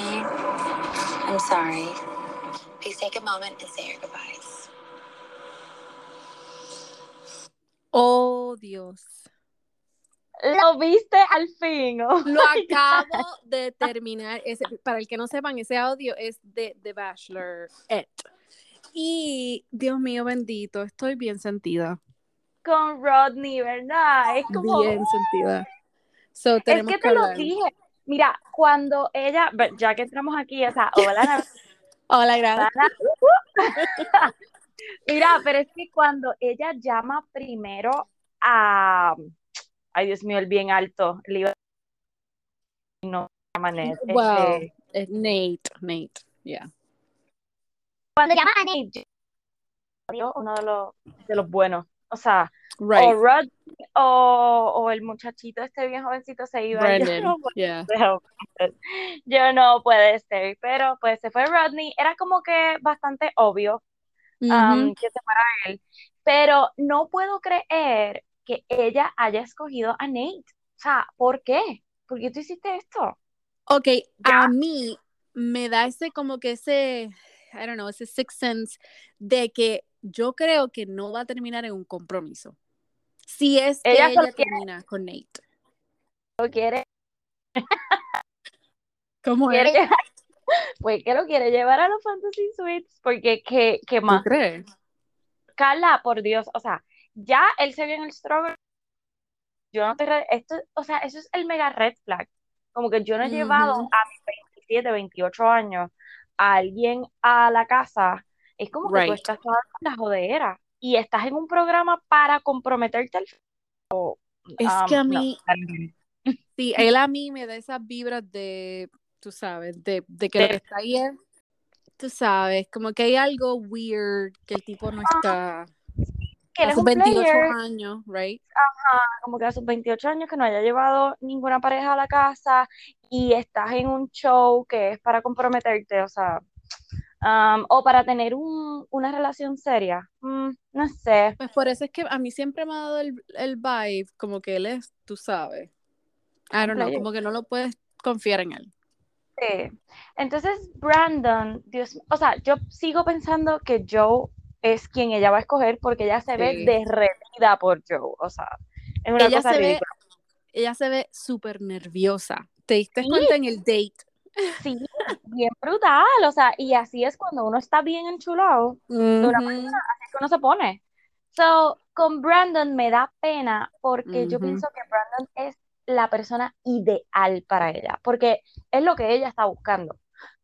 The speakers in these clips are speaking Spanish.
I'm sorry. Please take a moment and say your goodbyes. Oh, Dios. Lo viste al fin. oh Lo God. acabo de terminar. Ese, para el que no sepan, ese audio es de The Bachelor. Y Dios mío bendito, estoy bien sentida. Con Rodney, ¿verdad? Es como. Bien sentida. So, Es tenemos que que te lo dije. Mira, cuando ella, ya que entramos aquí, o sea, hola, Hola, gracias. Mira, pero es que cuando ella llama primero a, ay Dios mío, el bien alto, le iba no llama Ned, Wow. este, Es Nate, Nate, yeah. cuando llama a Nate, uno de los, de los buenos, o sea, o. Rod o, o el muchachito este bien jovencito se iba, yo Brandon, no puedo yeah. ser, yo no puede ser, pero pues se fue Rodney, era como que bastante obvio um, Ujú. que se fuera él, pero no puedo creer que ella haya escogido a Nate. O sea, ¿por qué? ¿Por qué tú hiciste esto? Ok, Ya. a mí me da ese como que ese, I don't know, ese sixth sense de que yo creo que no va a terminar en un compromiso. Si es que Ella termina con Nate. ¿Lo quiere, ¿Cómo quiere es? Pues que lo quiere llevar a los Fantasy Suites, porque ¿qué, qué ¿Tú más? crees? Carla, por Dios, o sea, ya él se vio en el struggle, yo no te, esto, o sea, eso es el mega red flag, como que yo no he llevado a mis 27, 28 años a alguien a la casa, es como que tú estás toda la jodera y estás en un programa para comprometerte al Es Um, que a no. mí, sí, él a mí me da esas vibras de, tú sabes, de, de que lo De- que está ahí es, tú sabes, como que hay algo weird, que el tipo no está que a sus un 28 player, años, right? como que a sus 28 años que no haya llevado ninguna pareja a la casa y estás en un show que es para comprometerte, o sea, um, o para tener un- una relación seria. Mm, no sé. Pues por eso es que a mí siempre me ha dado el, el vibe como que él es, tú sabes. I don't know, como que no lo puedes confiar en él. Sí. Entonces, Brandon, Dios, o sea, yo sigo pensando que Joe es quien ella va a escoger porque ella se ve Sí. derretida por Joe, o sea, es una Ella cosa se ve, ridícula. ella se ve súper nerviosa. ¿Te diste Sí. cuenta en el date? Sí, bien brutal, o sea, y así es cuando uno está bien enchulado, de una manera, así es que uno se pone. So, con Brandon me da pena porque yo pienso que Brandon es la persona ideal para ella, porque es lo que ella está buscando.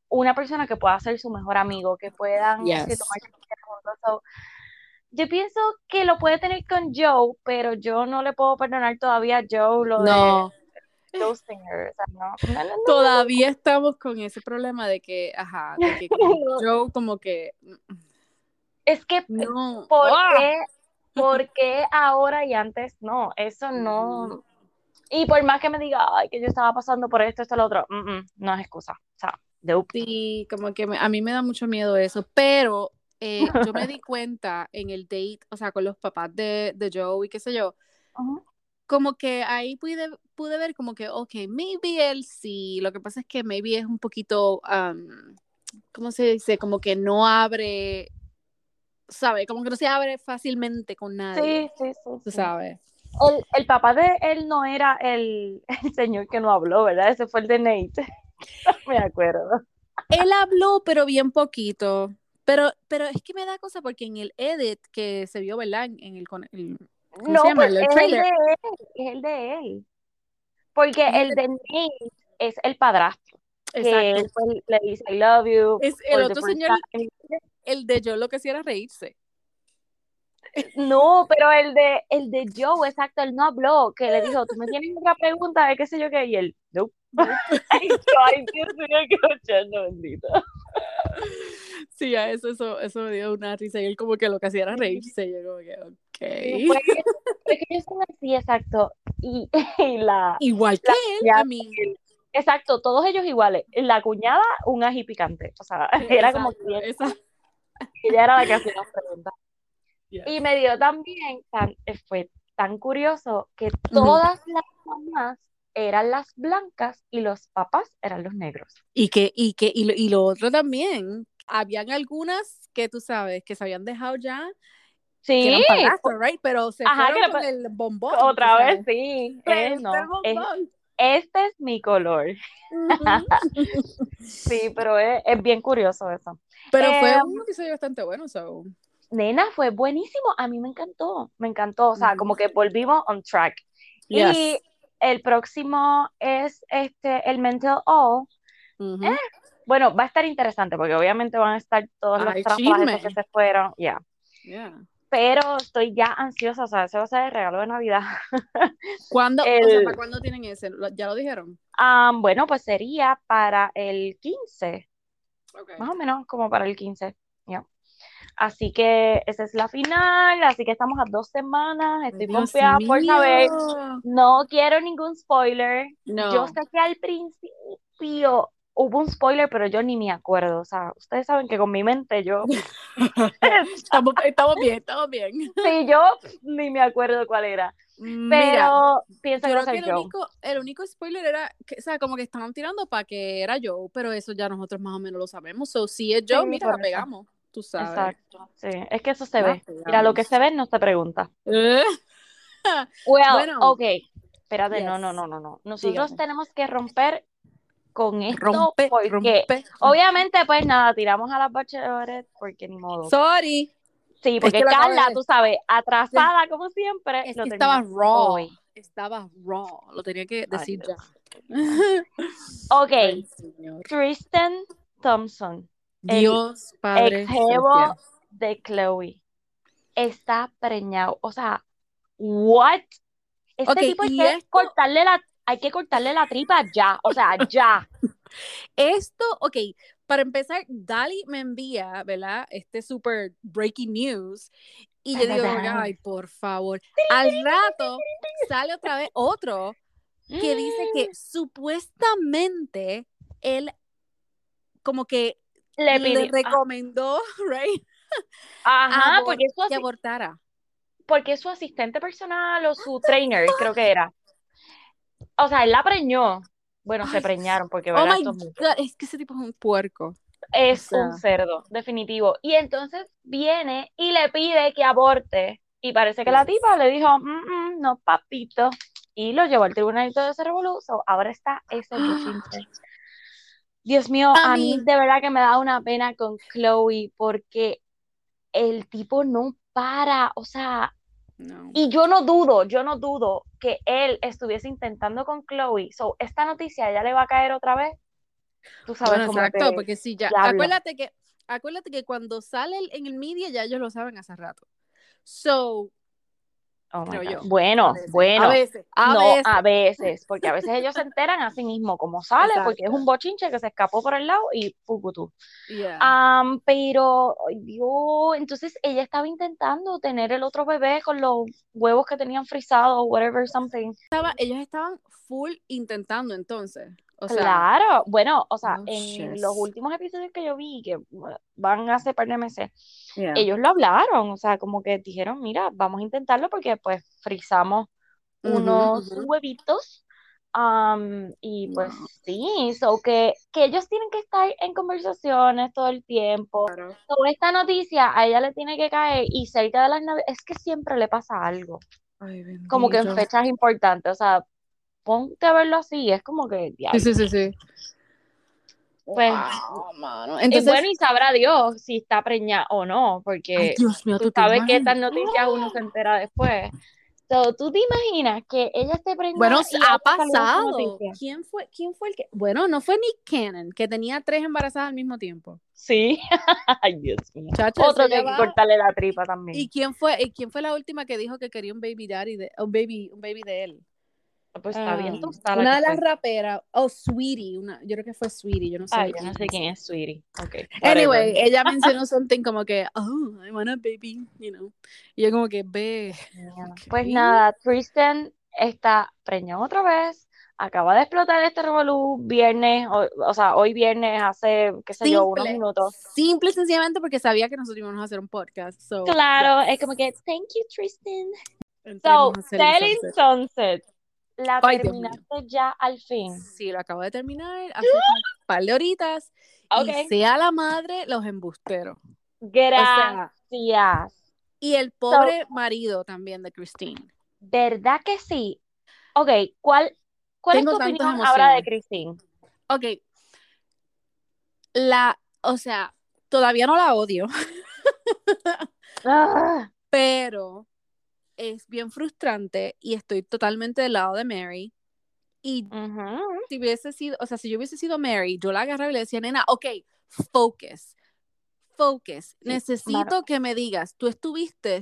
Una persona que pueda ser su mejor amigo, que puedan Yes. café juntos. So, yo pienso que lo puede tener con Joe, pero yo no le puedo perdonar todavía a Joe lo de No, Joe No, no, no, todavía estamos con ese problema de que, ajá, de que. Joe como que Es que, no. ¿por ¡Ah! qué, por qué ahora y antes no? Eso no. Y por más que me diga, ay, que yo estaba pasando por esto, esto, lo otro, mm, mm, no es excusa. O sea, nope. Sí, como que me- a mí me da mucho miedo eso, pero eh, yo me di cuenta en el date, o sea, con los papás de, de Joe y qué sé yo, Ujú. Como que ahí pude, pude ver como que, ok, maybe él sí, lo que pasa es que maybe es un poquito, um, ¿cómo se dice? Como que no abre, ¿sabe? Como que no se abre fácilmente con nadie, Sí, sí, sí, tú sabes. El, el papá de él no era el, el señor que no habló, ¿verdad? Ese fue el de Nate. Me acuerdo. Él habló, pero bien poquito. Pero, pero es que me da cosa porque en el edit que se vio, ¿verdad? En, el, con- el- ¿cómo No, se llama? pues El es el de él, es el de él. Porque Es el de Nate es el padrastro, que Exacto. fue- le dice I love you Es el otro señor, time. el de yo lo que hacía era reírse. No, pero el de, el de Joe, exacto, él no habló, que le dijo, tú me tienes otra pregunta de qué sé yo qué, y él, no. Ay, ay, Dios mío, qué bendito. Sí, a eso, eso, eso me dio una risa. Y él como que lo que hacía era reírse. Yo como que, Que son así, exacto, y, y la, Igual que la él, cuñada, a mí. exacto, todos ellos iguales, la cuñada, un ají picante, o sea, era como que esa- ella era la que hacía las preguntas. Y me dio también, tan, eh, fue tan curioso que todas las mamás eran las blancas y los papás eran los negros. Y que, y que, y lo, y lo otro también, habían algunas que tú sabes que se habían dejado ya, Sí, right? Pero se Ajá, fueron con el bombón. otra vez sabes. sí. Eh, no, el es- bombón. este es mi color. Sí, pero es, es bien curioso eso. Pero fue Eh, un episodio bastante bueno, so. Nena, fue buenísimo. A mí me encantó, me encantó. O sea, como que volvimos on track. Y el próximo es este, el Mental All. Eh, Bueno, va a estar interesante porque obviamente van a estar todos los Ay, esos que se fueron, ya. Yeah. Pero estoy ya ansiosa, o sea, ese va a ser el regalo de Navidad. ¿Cuándo, o sea, El- ¿para cuándo tienen ese? ¿Lo- ¿Ya lo dijeron? Ah, bueno, pues sería para el 15, Okay. más o menos como para el 15, ya. Así que esa es la final, así que estamos a dos semanas, estoy confiada por saber. No quiero ningún spoiler. No. Yo sé que al principio hubo un spoiler, pero yo ni me acuerdo. O sea, ustedes saben que con mi mente yo, estamos, estamos bien, estamos bien. sí, yo ni me acuerdo cuál era. Mira, Pero pienso que que el Joe. único, el único spoiler era, que, o sea, como que estaban tirando para que era Joe, pero eso ya nosotros más o menos lo sabemos. So, si es Joe, Sí, mira, la pegamos, tú sabes. Exacto. Sí, es que eso se La ve. Mira, lo que pegamos. se ve no se pregunta. Eh, Well, Bueno. ok. Espérate, no, Yes. no, no, no, no. Nosotros Dígame. tenemos que romper con esto rompe, porque rompe. obviamente pues nada, tiramos a las bachelorettes porque ni modo. Sorry. Sí, porque que Carla, de- tú sabes, atrasada como siempre, Es que estaba raw. hoy. Estaba raw. Lo tenía que decir ya. Ok, Ay. Tristan Thompson, el Dios Padre ex jevo de Chloe, está preñado. O sea, what? Este tipo hay que esto- cortarle la, hay que cortarle la tripa ya. O sea, ya. Esto, ok, para empezar, Dali me envía, ¿verdad? Este super breaking news. Y yo digo, ay, por favor. Al rato sale otra vez otro que dice que supuestamente él como que le le, pidió. recomendó, right, Ajá, porque que abortara. porque su asistente personal o su trainer, creo que era. O sea, él la preñó. Bueno, se preñaron porque, Oh my. God, es que ese tipo es un puerco. Es O sea. un cerdo, definitivo. Y entonces viene y le pide que aborte. Y parece que la tipa le dijo, "Mm, mm, no, papito. Y lo llevó al tribunal y todo ese revolú. So, ahora está ese. Dios mío, A a mí mí- de verdad que me da una pena con Chloe porque el tipo no para. O sea, No. y yo no dudo, yo no dudo que él estuviese intentando con Chloe. So, esta noticia ya le va a caer otra vez. Tú sabes Bueno, como exacto, que- porque sí, ya. diablo. Acuérdate que, acuérdate que cuando sale en el media ya ellos lo saben hace rato. So, Oh my creo God. yo. Bueno, a veces, bueno. A veces, a no, veces. a veces, porque a veces ellos se enteran a sí mismo como sale, porque es un bochinche que se escapó por el lado y pucutú. Yeah. Am, pero, ay, Dios, entonces ella estaba intentando tener el otro bebé con los huevos que tenían frisados, whatever, something. Estaba- ellos estaban full intentando entonces. O sea, Claro, bueno, o sea, Oh, en shit. los últimos episodios que yo vi, que bueno, van hace par de meses, yeah. ellos lo hablaron, o sea, como que dijeron, mira, vamos a intentarlo porque pues frizamos unos huevitos. y pues sí, so que, que ellos tienen que estar en conversaciones todo el tiempo. Claro. So, esta noticia a ella le tiene que caer y cerca de las navidades, es que siempre le pasa algo, Ay, como que en fechas importantes, o sea, ponte a verlo así, es como que, Sí, diablo. sí, sí, sí. Pues, Wow, mano. Y Entonces, bueno, y sabrá Dios si está preñada o no, ay, porque Dios mío, tú sabes que estas noticias uno se entera después. So, ¿tú te imaginas que ella esté preñada Bueno, y ha pasado. ¿Quién fue, ¿Quién fue el que? Bueno, no fue Nick Cannon, que tenía tres embarazadas al mismo tiempo. Sí. Ay, Dios mío. Chacho, Otro que ya hay que va. cortarle la tripa también. ¿Y quién fue, y quién fue la última que dijo que quería un baby daddy de, un baby, un baby de él? Pues está bien Ah, tostada una de las raperas, oh, Sweetie, una, yo creo que fue Sweetie, yo no sé. Ay, yo no quién sé es. quién es Sweetie. Ok, Anyway, whatever. ella mencionó something como que, oh, I want a baby, you know. Y yo como que, ve, Yeah. ok. Pues nada, Tristan está preñado otra vez. Acaba de explotar este revolú viernes, o, o sea, hoy viernes, hace, qué sé yo, unos Simple, minutos. simple y sencillamente porque sabía que nosotros íbamos a hacer un podcast. So, Claro, yes. es como que, thank you, Tristan. Entremos So, Selling sunset. Sunset. La Ay, terminaste ya al fin. Sí, lo acabo de terminar hace un par de horitas. Ok. Y sea la madre los embusteros. O sea, Gracias. y el pobre marido también de Christine. ¿Verdad que sí? Ok, ¿cuál, cuál es tu opinión ahora de emociones. Christine? Ok. La, o sea, todavía no la odio, Ah, pero es bien frustrante y estoy totalmente del lado de Mary. Y ujú. si hubiese sido, o sea, si yo hubiese sido Mary, yo la agarraba y le decía, nena, ok, focus, focus. Necesito que me digas, tú estuviste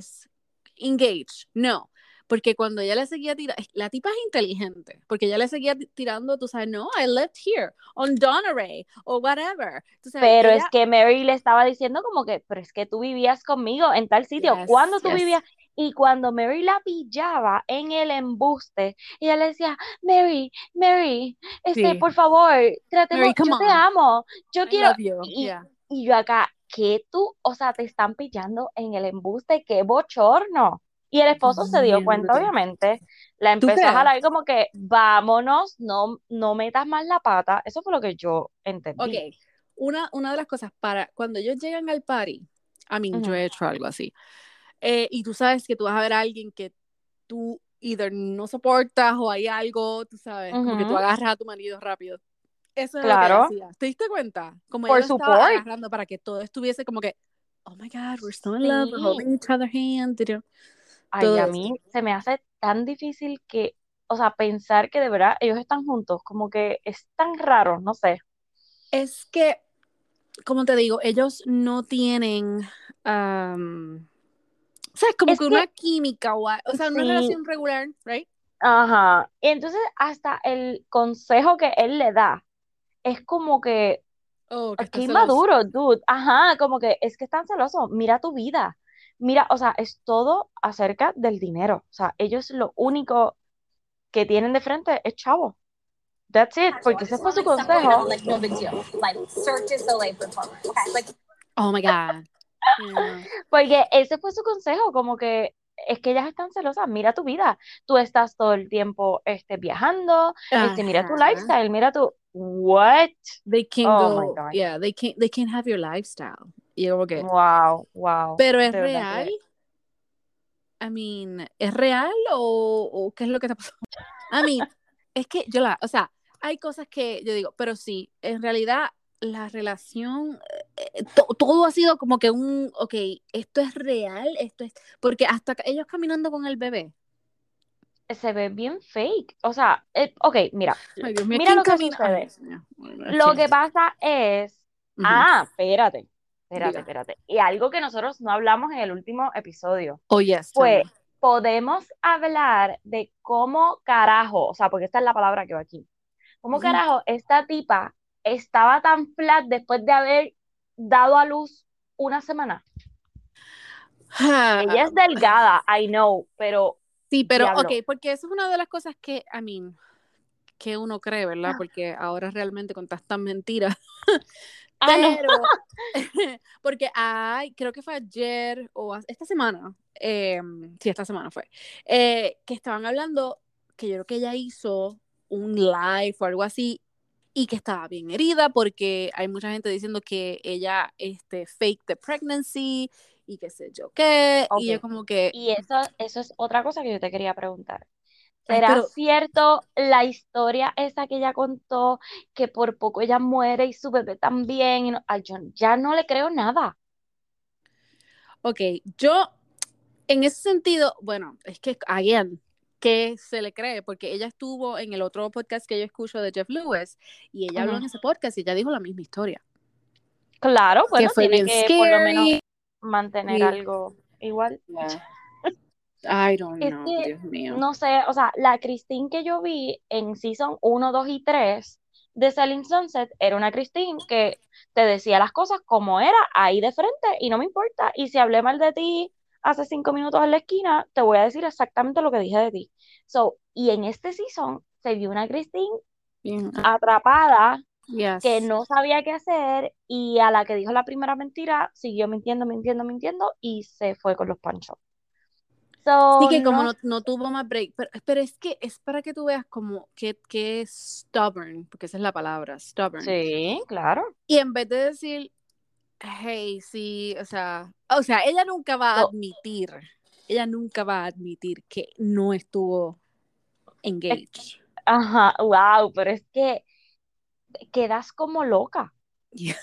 engaged. No, porque cuando ella le seguía tirando, la tipa es inteligente, porque ella le seguía ti- tirando, tú sabes, no, I lived here, on Donneray, o whatever. Sabes, Pero ella- es que Mary le estaba diciendo como que, pero es que tú vivías conmigo en tal sitio. Yes, ¿Cuándo tú yes. vivías? Y cuando Mary la pillaba en el embuste, ella le decía, Mary, Mary, este, Sí. por favor, tratemos, Mary, yo te on. amo, yo I quiero, y- yeah. y yo acá, ¿qué tú? O sea, te están pillando en el embuste, qué bochorno. Y el esposo se dio cuenta, obviamente, la ¿Tú empezó a jalar como que, vámonos, no, no metas más la pata. Eso fue lo que yo entendí. Ok, una, una de las cosas para cuando ellos llegan al party, a mí yo Ujú. he hecho algo así, eh, y tú sabes que tú vas a ver a alguien que tú either no soportas o hay algo, tú sabes, como que tú agarras a tu marido rápido. Eso es Claro. lo que hacía. ¿Te diste cuenta? Como Por ella estaba agarrando para que todo estuviese como que, oh my God, we're so in love, we're holding each other hand, you know, Ay, todo a mí se me hace tan difícil que, o sea, pensar que de verdad ellos están juntos, como que es tan raro, no sé. Es que, como te digo, ellos no tienen, o sea, es como Es que que- una química, o, a- o sea, una Sí. relación regular, right? Ajá. Y entonces hasta el consejo que él le da es como que, Oh, que qué inmaduro, dude. Ajá, como que es que están celosos. Mira tu vida. Mira, o sea, es todo acerca del dinero. O sea, ellos lo único que tienen de frente es chavo. That's it, porque ese fue su consejo. Oh my God. Porque ese fue su consejo, como que es que ellas están celosas, mira tu vida, tú estás todo el tiempo este, viajando, este, mira tu lifestyle, mira tu, what? They can Oh my go, God. yeah, they can, they can have your lifestyle. Y como que, Wow, wow. pero es real. que- I mean, ¿es real o, o qué es lo que está pasando? I mean, es que yo la, o sea, hay cosas que yo digo, pero sí, en realidad la relación, eh, to- todo ha sido como que un, ok, esto es real, esto es, porque hasta ellos caminando con el bebé. Se ve bien fake. O sea, eh, ok, mira, Ay, Dios mío, mira ¿quién lo que sucede. Lo que pasa es, ah, espérate, espérate, Diga. espérate. Y algo que nosotros no hablamos en el último episodio. Oh, yes, Pues tell me. podemos hablar de cómo carajo, o sea, porque esta es la palabra que va aquí. ¿Cómo carajo esta tipa estaba tan flat después de haber dado a luz una semana? Ella es delgada, I know, pero Sí, pero Diablo. ok, porque eso es una de las cosas que, I mean, que uno cree, ¿verdad? Porque ahora realmente con tantas mentiras. Ah. Pero, porque hay, creo que fue ayer o esta semana, eh, sí, esta semana fue, eh, que estaban hablando que yo creo que ella hizo un live o algo así y que estaba bien herida porque hay mucha gente diciendo que ella este, fake the pregnancy y qué sé yo qué, y yo como que... Y eso, eso es otra cosa que yo te quería preguntar. ¿Será pero- cierto la historia esa que ella contó, que por poco ella muere y su bebé también? Y no- Ay, yo ya no le creo nada. Ok, yo en ese sentido, bueno, es que, again, que se le cree, porque ella estuvo en el otro podcast que yo escucho de Jeff Lewis y ella habló en ese podcast y ella dijo la misma historia. Claro, bueno, que fue tiene que por lo menos mantener algo igual. I don't Es know, que, Dios mío. No sé, o sea, la Christine que yo vi en Season 1, 2 y 3 de Selling Sunset era una Christine que te decía las cosas como era, ahí de frente, y no me importa. Y si hablé mal de ti hace cinco minutos en la esquina, te voy a decir exactamente lo que dije de ti. So, y en este season se vio una Christine Bien, atrapada yes. que no sabía qué hacer y a la que dijo la primera mentira siguió mintiendo, mintiendo, mintiendo y se fue con los panchos. So, Sí, que como no- no, no tuvo más break, pero, pero es que es para que tú veas como que, que es stubborn, porque esa es la palabra, stubborn. Sí, claro. Y en vez de decir, hey, sí, o sea, o sea, ella nunca va a admitir, ella nunca va a admitir que no estuvo engaged. Ajá, wow, pero es que quedas como loca.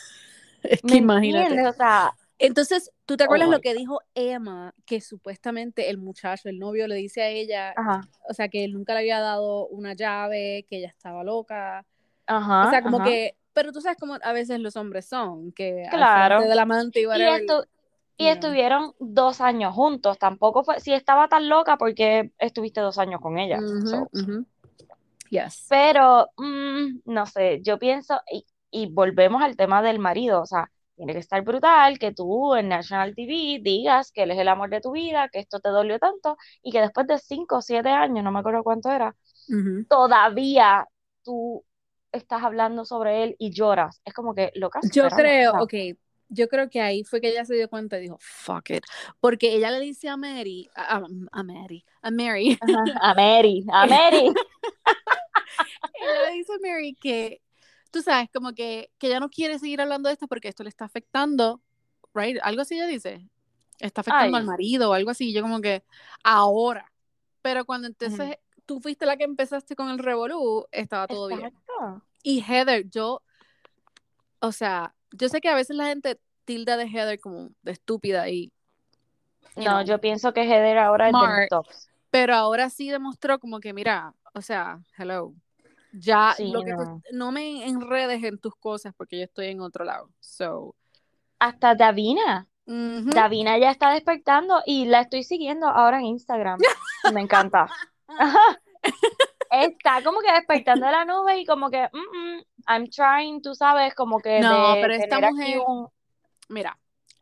Es que ¿Me imagínate. O sea, Entonces, ¿tú te acuerdas Oh lo que dijo Emma? Que supuestamente el muchacho, el novio, le dice a ella, ajá, o sea, que él nunca le había dado una llave, que ella estaba loca. ajá, o sea, como ajá. que, pero tú sabes cómo a veces los hombres son, que Claro. frente del amante y estu- estuvieron dos años juntos. Tampoco fue, si estaba tan loca, porque estuviste dos años con ella. So, ujú. Yes. Pero, mm, no sé, yo pienso, y, y volvemos al tema del marido, o sea, tiene que estar brutal que tú en National TV digas que él es el amor de tu vida, que esto te dolió tanto, y que después de cinco o siete años, no me acuerdo cuánto era, todavía tú estás hablando sobre él y lloras. Es como que, loca, Yo creo, ok, yo creo que ahí fue que ella se dio cuenta y dijo, fuck it. Porque ella le dice a Mary, a, Mary, a Mary, ajá, a Mary, a Mary. ella le dice a Mary que, tú sabes, como que, que ella no quiere seguir hablando de esto porque esto le está afectando, right? Algo así ella dice, está afectando Ay. al marido o algo así. Yo como que, ahora. Pero cuando entonces tú fuiste la que empezaste con el revolú, estaba todo bien. Exacto. Y Heather, yo, o sea, yo sé que a veces la gente tilda de Heather como de estúpida y, No, know, yo pienso que Heather ahora es de Smart. mis tops. pero ahora sí demostró como que, mira, o sea, hello, ya Sí, lo que tú- no. me enredes en tus cosas porque yo estoy en otro lado. So, Hasta Davina. Davina ya está despertando y la estoy siguiendo ahora en Instagram. Me encanta. Está como que despertando de la nube y como que mm, mm, I'm trying, tú sabes, como que No, de pero esta mujer, un, mira,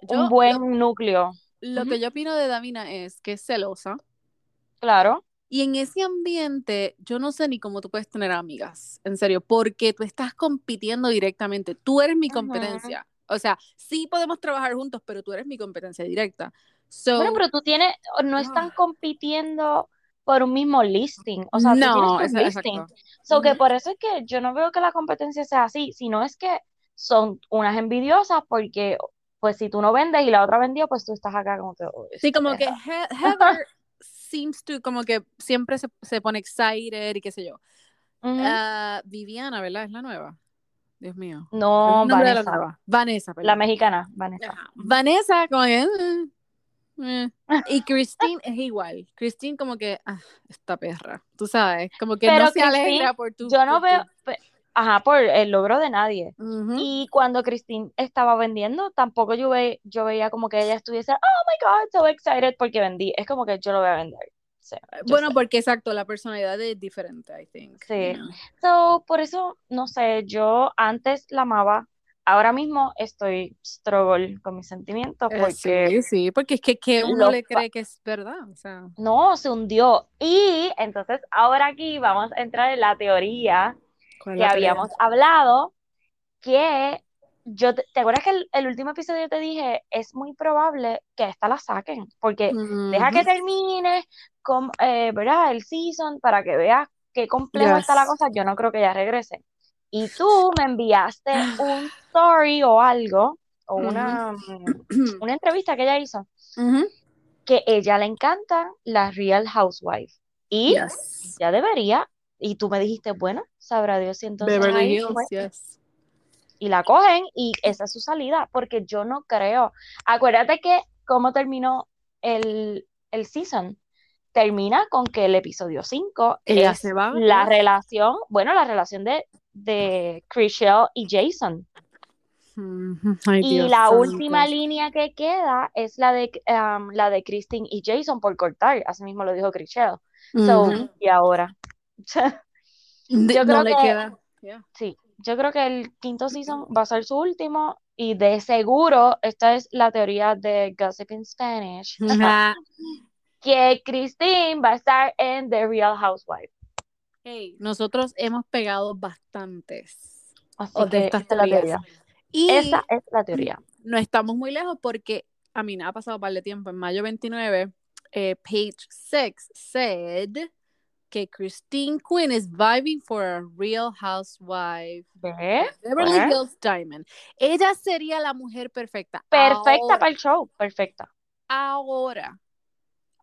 un buen lo, núcleo. lo que yo opino de Davina es que es celosa. Claro. Y en ese ambiente, yo no sé ni cómo tú puedes tener amigas, en serio, porque tú estás compitiendo directamente. Tú eres mi competencia. O sea, sí podemos trabajar juntos, pero tú eres mi competencia directa. So, Bueno, pero tú tienes, no están Ah. compitiendo por un mismo listing. O sea, tú tienes no, listing. exacto. So que por eso es que yo no veo que la competencia sea así, sino es que son unas envidiosas porque, pues, si tú no vendes y la otra vendió, pues tú estás acá como que, "Oh, Sí, como que perra". He- Heather seems to, como que siempre se, se pone excited y qué sé yo. Ah, Viviana, ¿verdad? Es la nueva. Dios mío. ¿Cuál es No, de la Vanessa? Vanessa, la perdón. mexicana, Vanessa. Ajá. Vanessa, como que. Eh, eh. Y Christine es igual. Christine, como que. Ah, esta perra. Tú sabes. Como que Pero no se alegra por tu. yo no por veo, ajá, por el logro de nadie. Y cuando Christine estaba vendiendo, tampoco yo, ve- yo veía como que ella estuviese, oh my God, so excited porque vendí. Es como que yo lo voy a vender. Sí, Bueno, sé. porque exacto, la personalidad es diferente, I think. Sí. you know. So, por eso, no sé, yo antes la amaba, ahora mismo estoy struggle con mis sentimientos Eh, porque sí, sí, porque es que, uno le cree que es verdad. O sea. no, se hundió. Y entonces ahora aquí vamos a entrar en la teoría ¿cuál es que la teoría? habíamos hablado, que yo, te, ¿te acuerdas que el, el último episodio te dije, es muy probable que esta la saquen, porque deja que termine, con, eh, ¿verdad? El season para que veas qué complejo está la Yes. cosa, yo no creo que ella regrese. Y tú me enviaste un story o algo, o una, una entrevista que ella hizo, Ujú. que ella le encanta la Real Housewife. Y Yes. ya debería, y tú me dijiste, bueno, sabrá Dios si entonces Beverly Hills, yes. y la cogen y esa es su salida, porque yo no creo. Acuérdate que cómo terminó el, el season. Termina con que el episodio 5 Ella es se va, la relación, bueno, la relación de, de Chriselle y Jason. Ay, Y Dios la santo. última línea que queda es la de, um, la de Christine y Jason por cortar, así mismo lo dijo Chriselle. So, Ujú. y ahora. De- yo no creo le que- queda. Yeah. Sí, yo creo que el quinto season va a ser su último y de seguro, esta es la teoría de Gossip in Spanish, que Christine va a estar en The Real Housewife. Hey, nosotros hemos pegado bastantes Así de que estas esta es la teorías. teoría. Y Esa es la teoría. no estamos muy lejos porque a mí me ha pasado un par de tiempo. En mayo 29 eh, page 6 said que Christine Quinn is vibing for a real housewife. ¿Ve? Beverly. Hills Diamond. Ella sería la mujer perfecta. Perfecta Ahora- para el show, perfecta. Ahora,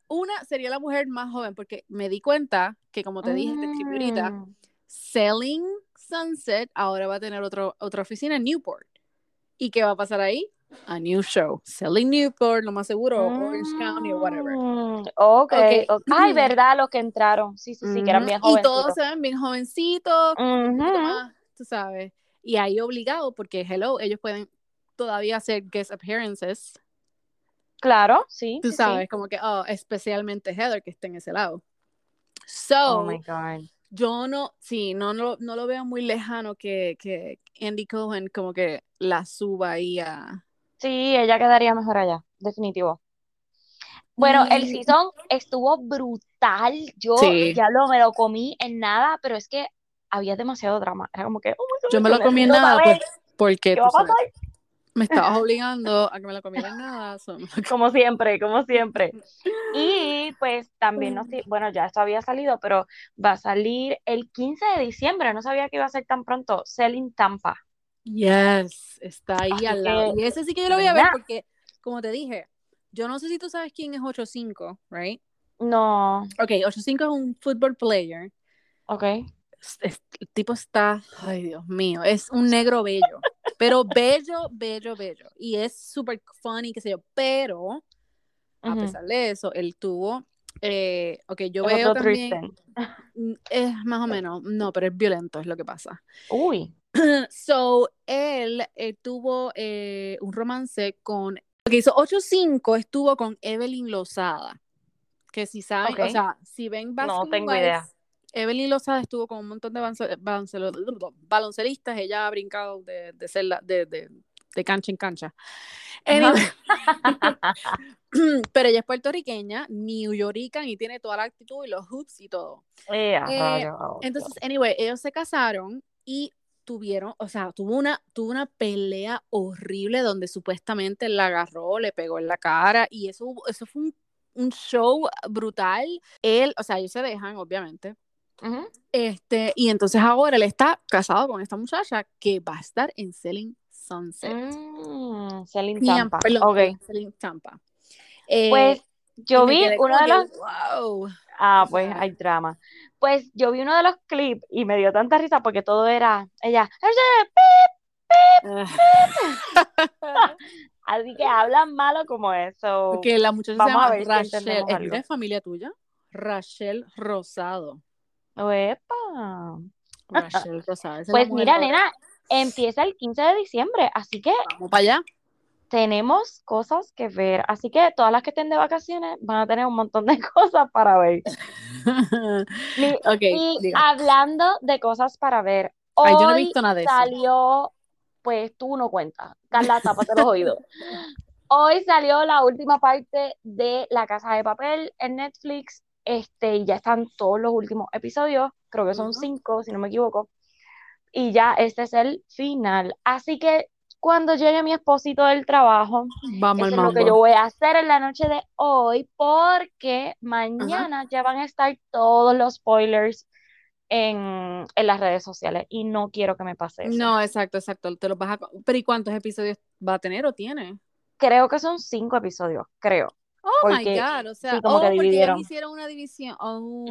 una sería la mujer más joven, porque me di cuenta que, como te dije, te escribí ahorita, Mm, Selling Sunset ahora va a tener otro, otra oficina en Newport. ¿Y qué va a pasar ahí? A new show. Selling Newport, lo más seguro, Orange County o whatever. mm, ok, Ok. ok. Ay, verdad, los que entraron. Sí, sí, sí, que eran bien Ujú, Y todos jovencitos. se ven bien jovencitos, Ujú, más, tú sabes. Y ahí obligado, porque hello, ellos pueden todavía hacer guest appearances. Claro, sí, Tú sí, sí. sabes, como que, oh, especialmente Heather que está en ese lado. Oh So, my God. yo no, sí, no, no, no lo veo muy lejano que, que Andy Cohen como que la suba ahí a... Sí, ella quedaría mejor allá, definitivo. Bueno, el season estuvo brutal. Yo Sí. ya lo me lo comí en nada, pero es que había demasiado drama. Era como que, oh my God, Yo me lo comí en nada, pues, porque qué tú va a sabes, pasar. Me estabas obligando a que me lo comiera en nada. Como siempre, como siempre. Y pues también nos, bueno, ya esto había salido, pero va a salir el 15 de diciembre. No sabía que iba a ser tan pronto. Selling Tampa. Yes, está ahí Así al lado. que, Y ese sí que yo lo voy a ver porque, como te dije, yo no sé si tú sabes quién es 8-5, right? No, Ok, 8-5 es un football player. ok. Es- es- el tipo está, ay Dios mío, es un negro bello, pero bello, bello, bello. Y es súper funny, qué sé yo, pero a pesar de eso, él tuvo, eh, ok, yo Es veo también, mm, es más o menos, no, pero es violento, es lo que pasa. Uy. So, él eh, tuvo eh, un romance con, que hizo 8-5 estuvo con Evelyn Lozada, que si saben, Ok. o sea, si ven No Basketball tengo Wives, idea. Evelyn Lozada estuvo con un montón de balonce- balonce- baloncelistas, ella ha brincado de, de, ser la- de, de- de cancha en cancha. Pero ella es puertorriqueña, New Yorican y tiene toda la actitud y los hoops y todo. A Eh, oh, Entonces, Dios. anyway, ellos se casaron y tuvieron, o sea, tuvo una, tuvo una pelea horrible donde supuestamente la agarró, le pegó en la cara y eso, eso fue un, un show brutal. Él, o sea, ellos se dejan, obviamente. Ujú. Este, y entonces ahora él está casado con esta muchacha que va a estar en Selling Sunset. Mm, Selling Tampa, perdón, Ok. perdón, Selling Tampa. Eh, Pues yo vi uno de los. wow. Ah, pues hay drama. Pues yo vi uno de los clips y me dio tanta risa porque todo era ella. Así que hablan malo como eso. Porque la muchacha se vamos a llama ver si Rachel. entendemos ¿Es, ¿es familia tuya? Rachel Rosado. Epa. Rachel Pues mira, nena, empieza el 15 de diciembre, así que Vamos para allá. tenemos cosas que ver. Así que todas las que estén de vacaciones van a tener un montón de cosas para ver. Mi- ok, Y diga. hablando de cosas para ver, Ay, yo no he hoy visto nada de eso. salió, pues tú no cuentas, Carla, tápate los oídos. Hoy salió la última parte de La Casa de Papel en Netflix, este, y ya están todos los últimos episodios, creo que son cinco, si no me equivoco, y ya este es el final. Así que cuando llegue mi esposito del trabajo, Vamos eso es lo que yo voy a hacer en la noche de hoy, porque mañana ya van a estar todos los spoilers en, en las redes sociales y no quiero que me pase eso. No, exacto, exacto. Te los vas a... Pero ¿y cuántos episodios va a tener o tiene? Creo que son cinco episodios, creo. Oh my God, o sea, sí, como oh, que porque ellos dividieron. hicieron una división. Oh,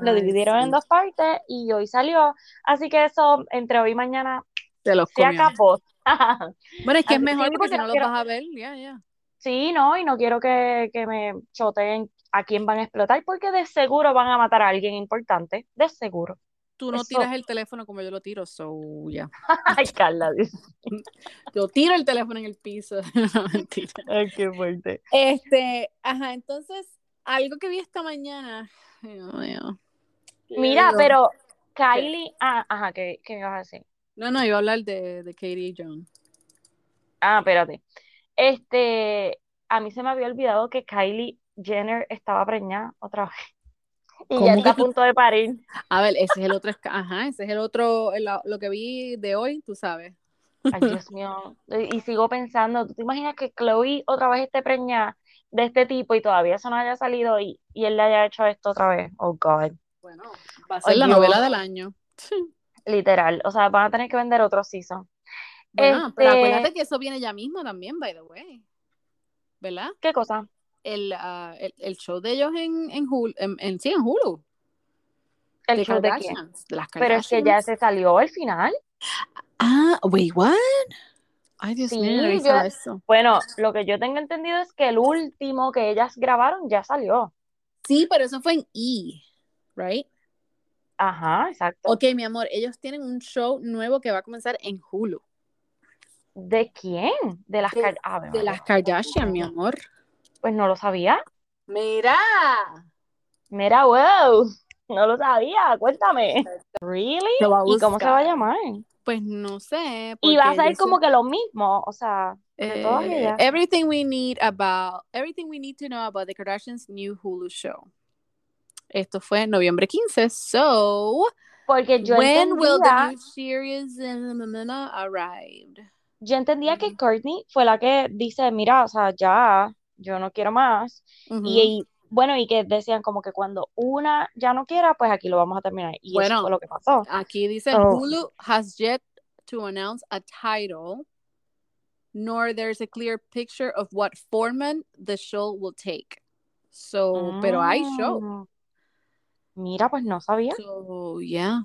Lo dividieron en dos partes y hoy salió. Así que eso entre hoy y mañana Se los se comió. acabó. Bueno, es que es mejor sí, porque porque si no no los quiero- vas a ver, ya, ya. Sí, no, y no quiero que, que me choteen a quién van a explotar, porque de seguro van a matar a alguien importante, de seguro. Tú no Eso- tiras el teléfono como yo lo tiro, so ya. Ay, Carla, Dios. Yo tiro el teléfono en el piso. No, mentira. Ay, qué fuerte. Este, ajá, entonces, algo que vi esta mañana. ay, Dios mío. ¿Qué Mira, pero Kylie, ah, ajá, ¿qué, qué me ibas a decir? No, no, iba a hablar de, de Katie y John. Ah, espérate. Este, a mí se me había olvidado que Kylie Jenner estaba preñada otra vez. Y ¿Cómo ya está a punto de parir. A ver, ese es el otro, ajá, ese es el otro, el- lo que vi de hoy, tú sabes. Ay, Dios mío. Y y sigo pensando, ¿tú te imaginas que Chloe otra vez esté preñada de este tipo y todavía eso no haya salido y, y él le haya hecho esto otra vez. Oh, God. Bueno, va a ser la novela del año. Literal. O sea, van a tener que vender otro season. Bueno, pero Este- acuérdate que eso viene ya mismo también, by the way. ¿Verdad? ¿Qué cosa? El, ah, el, el show de ellos en, en Hulu, en, en- sí, en Hulu. El de show de quién. De las Pero es que ya se salió el final. Ah, wait, what? Ay, Dios Sí, mío, yo- eso. Bueno, lo que yo tengo entendido es que el último que ellas grabaron ya salió. Sí, pero eso fue en E, right? Ajá, exacto. Ok, mi amor, ellos tienen un show nuevo que va a comenzar en Hulu. ¿De quién? De las De- ah, De las Kardashian, mi amor. Pues no lo sabía. Mira. Mira, wow. No lo sabía. Cuéntame. ¿Really? ¿Y cómo se va a llamar? Pues no sé. Y va a ser como que lo mismo. O sea, de todas Eh, ellas. everything we need about everything we need to know about the Kardashians new Hulu show. Esto fue en noviembre 15. So, Porque yo when will the entendía, new series arrived? yo entendía que Ujú. Courtney fue la que dice, mira, o sea, ya, yo no quiero más. Y, y, bueno, y que decían como que cuando una ya no quiera, pues aquí lo vamos a terminar. Y eso Bueno. fue lo que pasó. Aquí dice So- Hulu has yet to announce a title, nor there's a clear picture of what format the show will take. So, pero hay show. Mm. Mira, pues no sabía. So, yeah.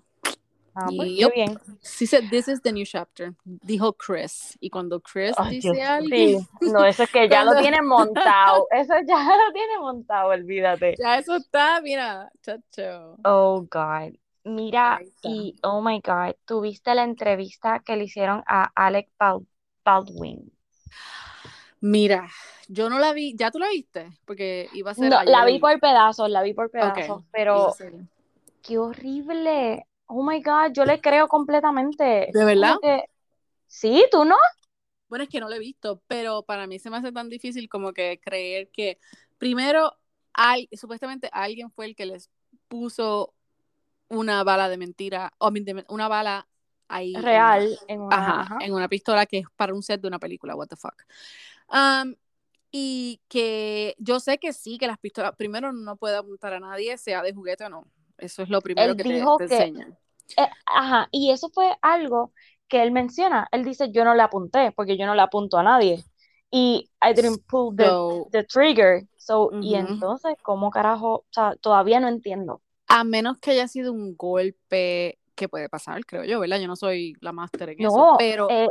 Ah, pues, Yup. qué bien. Said, this is the new chapter. Dijo Chris. Y cuando Chris dice Dios, algo, sí. No, eso es que ya lo tiene montado. Eso ya lo tiene montado, olvídate. ya eso está, mira, chacho. Oh, God. Mira, y oh my God, tuviste la entrevista que le hicieron a Alec Bal- Baldwin. Mira, yo no la vi, ¿ya tú la viste? Porque iba a ser No, la vi por pedazos, la vi por pedazos, pero qué horrible. Oh my God, yo le creo completamente. ¿De verdad? que- Sí, ¿tú no? Bueno, es que no la he visto, pero para mí se me hace tan difícil como que creer que primero hay, supuestamente alguien fue el que les puso una bala de mentira, o una bala ahí en- Real, en una, Ajá, ajá. en una pistola que es para un set de una película, what the fuck. Um, y que yo sé que sí, que las pistolas, primero no puede apuntar a nadie, sea de juguete o no. Eso es lo primero Él que te, dijo te que- enseñan. Eh, ajá, y eso fue algo que él menciona. Él dice, yo no le apunté, porque yo no le apunto a nadie. Y I didn't pull the, So, the trigger. So, y entonces, ¿cómo carajo? O sea, todavía no entiendo. a menos que haya sido un golpe que puede pasar, creo yo, ¿verdad? Yo no soy la máster en eso, No, pero eh,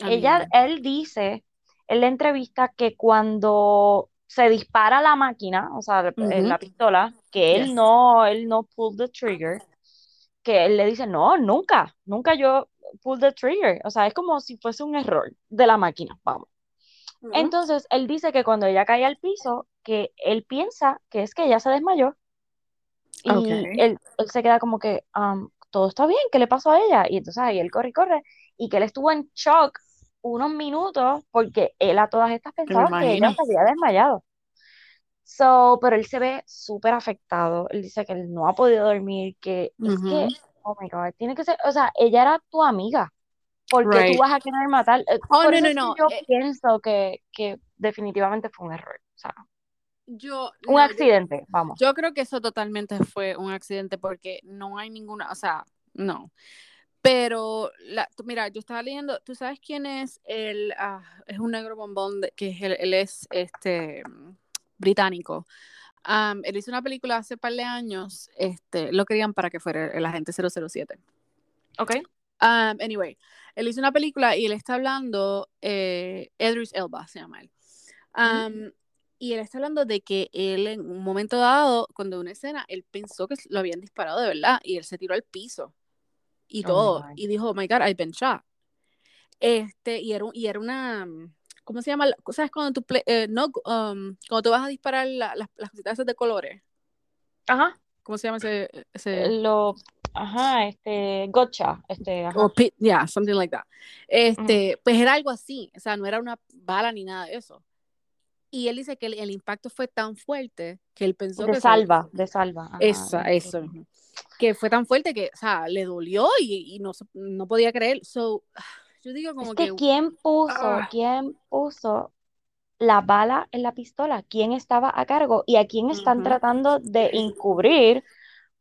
I ella, él dice en la entrevista que cuando se dispara la máquina, o sea, Ujú. la pistola, que él Yes. no, él no pull the trigger, que él le dice, no, nunca, nunca yo pull the trigger. O sea, es como si fuese un error de la máquina, vamos. Entonces, él dice que cuando ella cae al piso, que él piensa que es que ella se desmayó. Y él se queda como que, um, todo está bien, ¿qué le pasó a ella? Y entonces ahí él corre y corre. Y que él estuvo en shock unos minutos porque él a todas estas pensaba que ella se había desmayado. So, pero él se ve súper afectado. Él dice que él no ha podido dormir, que es que, oh my God, tiene que ser, o sea, ella era tu amiga. ¿Por qué Right. tú vas a querer matar? Eh, Oh, por no, eso no, no. yo eh, pienso que, que definitivamente fue un error. O sea, yo, un no, yo- accidente, vamos. Yo creo que eso totalmente fue un accidente porque no hay ninguna, o sea, no. Pero, la, mira, yo estaba leyendo, ¿tú sabes quién es el, ah, es un negro bombón, de- que es el- él es este mm, británico. Am, él hizo una película hace par de años, este, lo querían para que fuera el agente 007. Ok. Um, anyway, él hizo una película y él está hablando, eh, Edris Elba se llama él. Um, Y él está hablando de que él en un momento dado, cuando una escena, él pensó que lo habían disparado de verdad y él se tiró al piso y Oh todo. Y dijo, oh my God, I've been shot. Este, y era, y era una, ¿cómo se llama? ¿Sabes cuando tú, eh, no, um, cuando tú vas a disparar la- las, las cositas esas de colores? Ajá. ¿Cómo se llama ese? ese... Lo, ajá, este, gotcha, este, ajá. O pit, yeah, something like that. Este, pues era algo así, o sea, no era una bala ni nada de eso. Y él dice que el, el impacto fue tan fuerte que él pensó De que se- salva, de salva. Esa, de- eso. Que fue tan fuerte que, o sea, le dolió y, y no, no podía creer. So, yo digo como Es que que, quién puso, Ah. quién puso la bala en la pistola, quién estaba a cargo y a quién están Ujú. tratando de encubrir,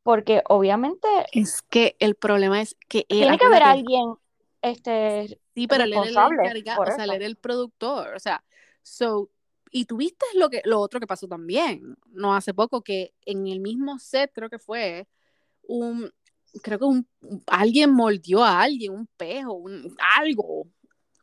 porque obviamente Es que el problema es que él, tiene que haber alguien este, Sí, pero él era el responsable o sea, él era el productor, o sea, so, y tuviste lo que, lo otro que pasó también, no hace poco, que en el mismo set, creo que fue, un, creo que un, alguien mordió a alguien, un pejo, un, algo.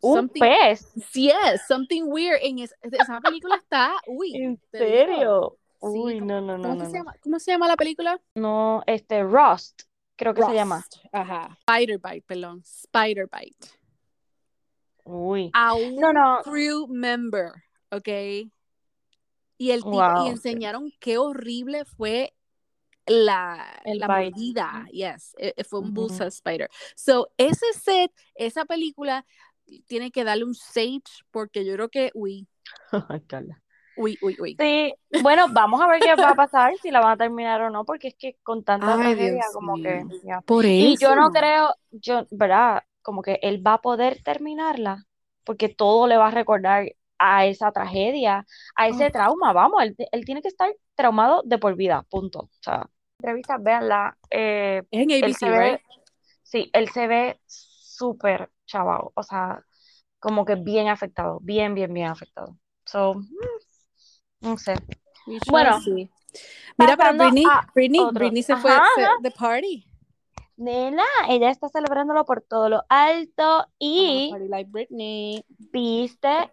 Un something, pez, sí, es, something weird, en es- esa película está, uy, ¿en serio? Uy, ¿cómo- no, no, no, ¿Cómo, no, se llama, ¿Cómo se llama la película? No, este, Rust, creo que se llama. Ajá. Spider Bite, perdón. Spider Bite. Uy. A un No, no. crew member, ¿ok? Y el tipo, Wow, y enseñaron qué horrible fue la, El la mordida. Yes, e- e- fue un bullseye spider. So, ese set, esa película, tiene que darle un sage porque yo creo que, uy, uy, uy, uy. Sí, bueno, vamos a ver qué va a pasar, si la van a terminar o no, porque es que con tanta Ay, tragedia, Dios como que, ya. Por Y eso. yo no creo, yo, ¿verdad? Como que él va a poder terminarla, porque todo le va a recordar a esa tragedia, a ese Oh. trauma, vamos, él, él tiene que estar traumado de por vida, punto. O sea, entrevistas, véanla, eh, Es en ABC, se ve, right? sí, él se ve súper chavao, o sea, como que bien afectado, bien, bien, bien afectado. So, mm, no sé. Bueno. Mira, pero Britney, Britney. Britney se fue Ajá, se- ajá. de party. Nena, ella está celebrándolo por todo lo alto y party like Britney. viste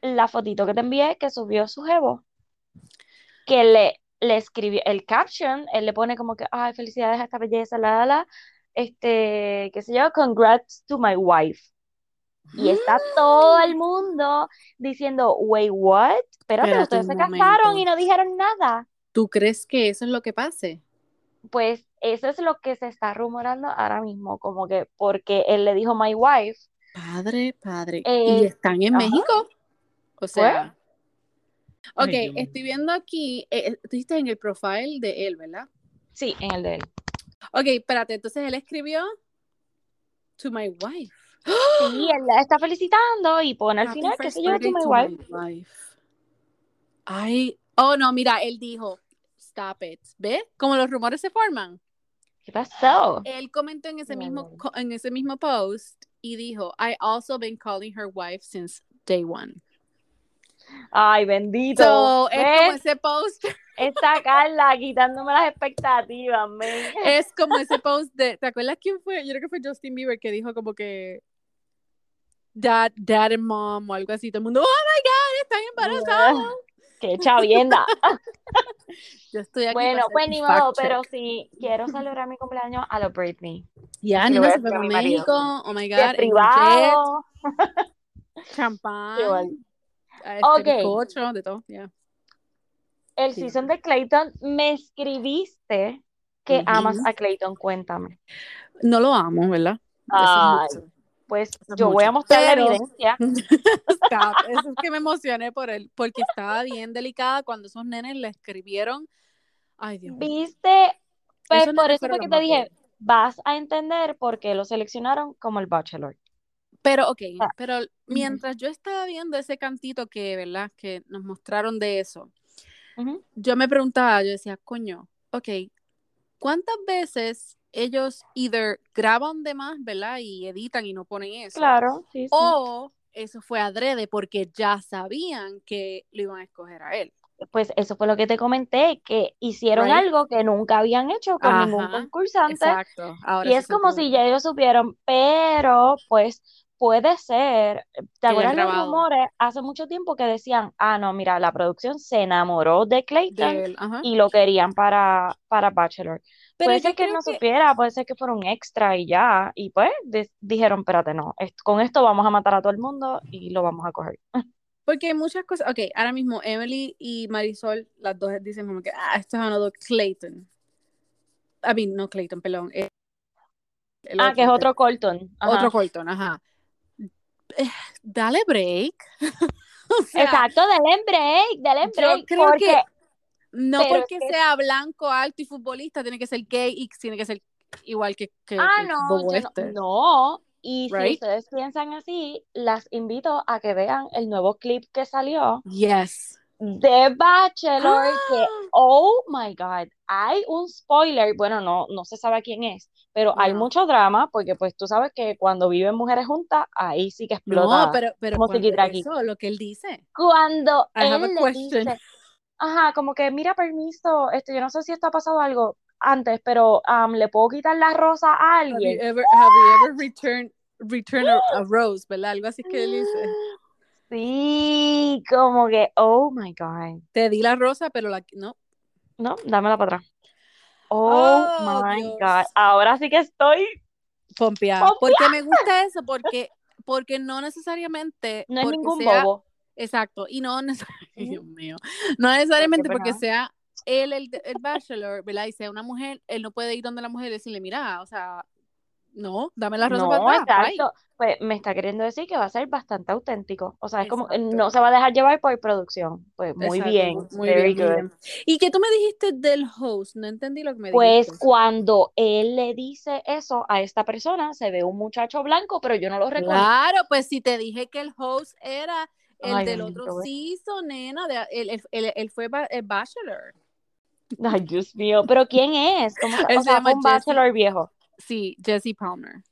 la fotito que te envié que subió su jevo, que le, le escribió el caption, él le pone como que, ay, felicidades a esta belleza, la, la, la, este, qué sé yo, congrats to my wife. Y está todo el mundo diciendo, wait, what? Espérate, Espérate ustedes se casaron y no dijeron nada. ¿Tú crees que eso es lo que pase? Pues eso es lo que se está rumorando ahora mismo, como que porque él le dijo my wife, Padre, padre. ¿Y eh, están en ajá, México? O pues, sea, ok, ay, Dios mío. estoy viendo aquí, eh, tú dijiste en el profile de él, ¿verdad? Sí, en el de él. Ok, espérate, entonces él escribió to my wife. Sí, él la está felicitando y pone al Happy final, first sé yo, to my to wife. my wife. Ay, oh no, mira, él dijo, stop it. ¿Ves? Como los rumores se forman. ¿Qué pasó? Él comentó en ese No, mismo no, en ese mismo post y dijo, I also been calling her wife since day one. Ay, bendito. So, es como ese post, Esta Carla quitándome las expectativas, men. es como ese post de, ¿te acuerdas quién fue? Yo creo que fue Justin Bieber que dijo como que dad, dad and mom o algo así. Todo el mundo, oh my god, están embarazados. Qué chavienda. Yo estoy aquí Bueno, pues ni modo, pero sí, quiero celebrar mi cumpleaños a lo Britney. Ya, voy a se fue a. México. Oh my De god, jet, privado. champán, Este, Ok, bizcocho, de todo, ya. el Sí. season de Clayton, me escribiste que amas a Clayton, cuéntame. No lo amo, ¿verdad? Es Ay, pues es yo voy a mostrar la evidencia. stop, eso es que me emocioné por él, porque estaba bien delicada cuando esos nenes le escribieron. Ay, Dios mío. ¿Viste? Pues por nenes eso fue que te dije, vas a entender por qué lo seleccionaron como el Bachelor. Pero, ok, Ah, pero mientras yo estaba viendo ese cantito que, ¿verdad? Que nos mostraron de eso, yo me preguntaba, yo decía, coño, ok, ¿cuántas veces ellos either graban de más, ¿verdad? Y editan y no ponen eso, Claro, sí, sí. o eso fue adrede porque ya sabían que lo iban a escoger a él, Pues eso fue lo que te comenté, que hicieron right? algo que nunca habían hecho con ningún concursante exacto, ahora y es como si ya ellos supieron, pero pues puede ser, ¿te que hayan acuerdas los rumores hace mucho tiempo que decían, ah, no, mira, la producción se enamoró de Clayton de él, ajá. y lo querían para, para Bachelor? Pero Puede ser que no que, supiera, puede ser que fuera un extra y ya, y pues di- dijeron, espérate, no, est- con esto vamos a matar a todo el mundo y lo vamos a coger. porque hay muchas cosas, ok, ahora mismo Emily y Marisol, las dos dicen como que, ah, esto es another Clayton, I mean, no Clayton, perdón, el, el Ah, que es otro, otro Colton, otro. Colton, ajá. Eh, Dale break. O sea, Exacto, denle break, yo break, creo porque, que no pero es porque que, sea blanco, alto y futbolista, tiene que ser gay y tiene que ser igual que, que, ah, que no, yo este. no, Y si ustedes piensan así, las invito a que vean el nuevo clip que salió Yes. de Bachelor, que, oh my God, hay un spoiler, bueno, no, no se sabe quién es, pero hay mucho drama, porque pues tú sabes que cuando viven mujeres juntas, ahí sí que explota. No, pero, pero eso, lo que él dice. Cuando I él le question. dice, ajá, como que, mira, permiso, este, yo no sé si esto ha pasado algo antes, pero am, le puedo quitar la rosa a Have you alguien. ever, have you ever returned, returned a, a rose, ¿verdad? Algo así que él dice. Sí, como que, oh my God. Te di la rosa, pero la, no. No, dámela para atrás. Oh, Oh, my Dios. God. Ahora sí que estoy. Pompeada. Porque me gusta eso, porque, porque no necesariamente. No es porque ningún sea- bobo. Exacto, y no necesariamente. Dios mío, no necesariamente porque pena. sea él el, el bachelor, ¿verdad? Y sea una mujer, él no puede ir donde la mujer y decirle, mira, o sea, no, dame la rosa No, para atrás, bye". exacto. Pues me está queriendo decir que va a ser bastante auténtico. O sea, es como, no se va a dejar llevar por producción. Pues muy Exacto, bien, muy very bien, muy good. bien. ¿Y qué tú me dijiste del host? No entendí lo que me Pues dijiste. cuando él le dice eso a esta persona, se ve un muchacho blanco, pero yo no lo recuerdo. Claro, pues si te dije que el host era el Ay, del otro güey. season, nena, de, él, él- él- él fue el bachelor. Ay, Dios mío. Pero ¿quién es? ¿Cómo se- o se sea, llama fue un bachelor viejo. Sí, Jesse Palmer.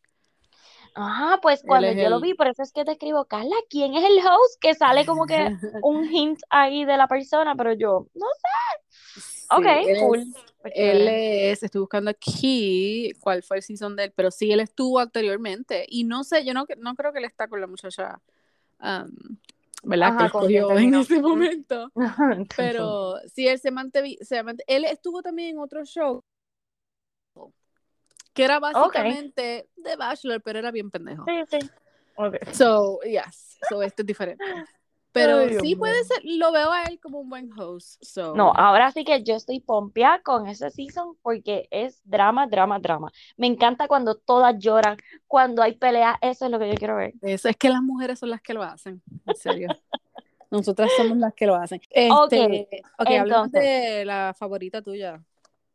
Ah, pues cuando yo lo vi, por eso es que te escribo, Carla, ¿quién es el host? Que sale como que un hint ahí de la persona, pero yo, no sé. Sí, Ok, él cool. es- Pues Él es, estoy buscando aquí cuál fue el season de él, pero sí, él estuvo anteriormente. Y no sé, yo no, no creo que él está con la muchacha, um, ¿verdad? Ajá, que escogió en ese momento. Pero sí, él se mantuvo, se mant- él estuvo también en otro show que era básicamente The Bachelor, pero era bien pendejo. Sí, sí. Ok. So, yes, so este es diferente. Pero Ay, sí puede ser, lo veo a él como un buen host. So. No, ahora sí que yo estoy pompeada con ese season porque es drama, drama, drama. Me encanta cuando todas lloran, cuando hay peleas, eso es lo que yo quiero ver. Eso es que las mujeres son las que lo hacen, en serio. Nosotras somos las que lo hacen. Este, ok, hablemos entonces. de la favorita tuya.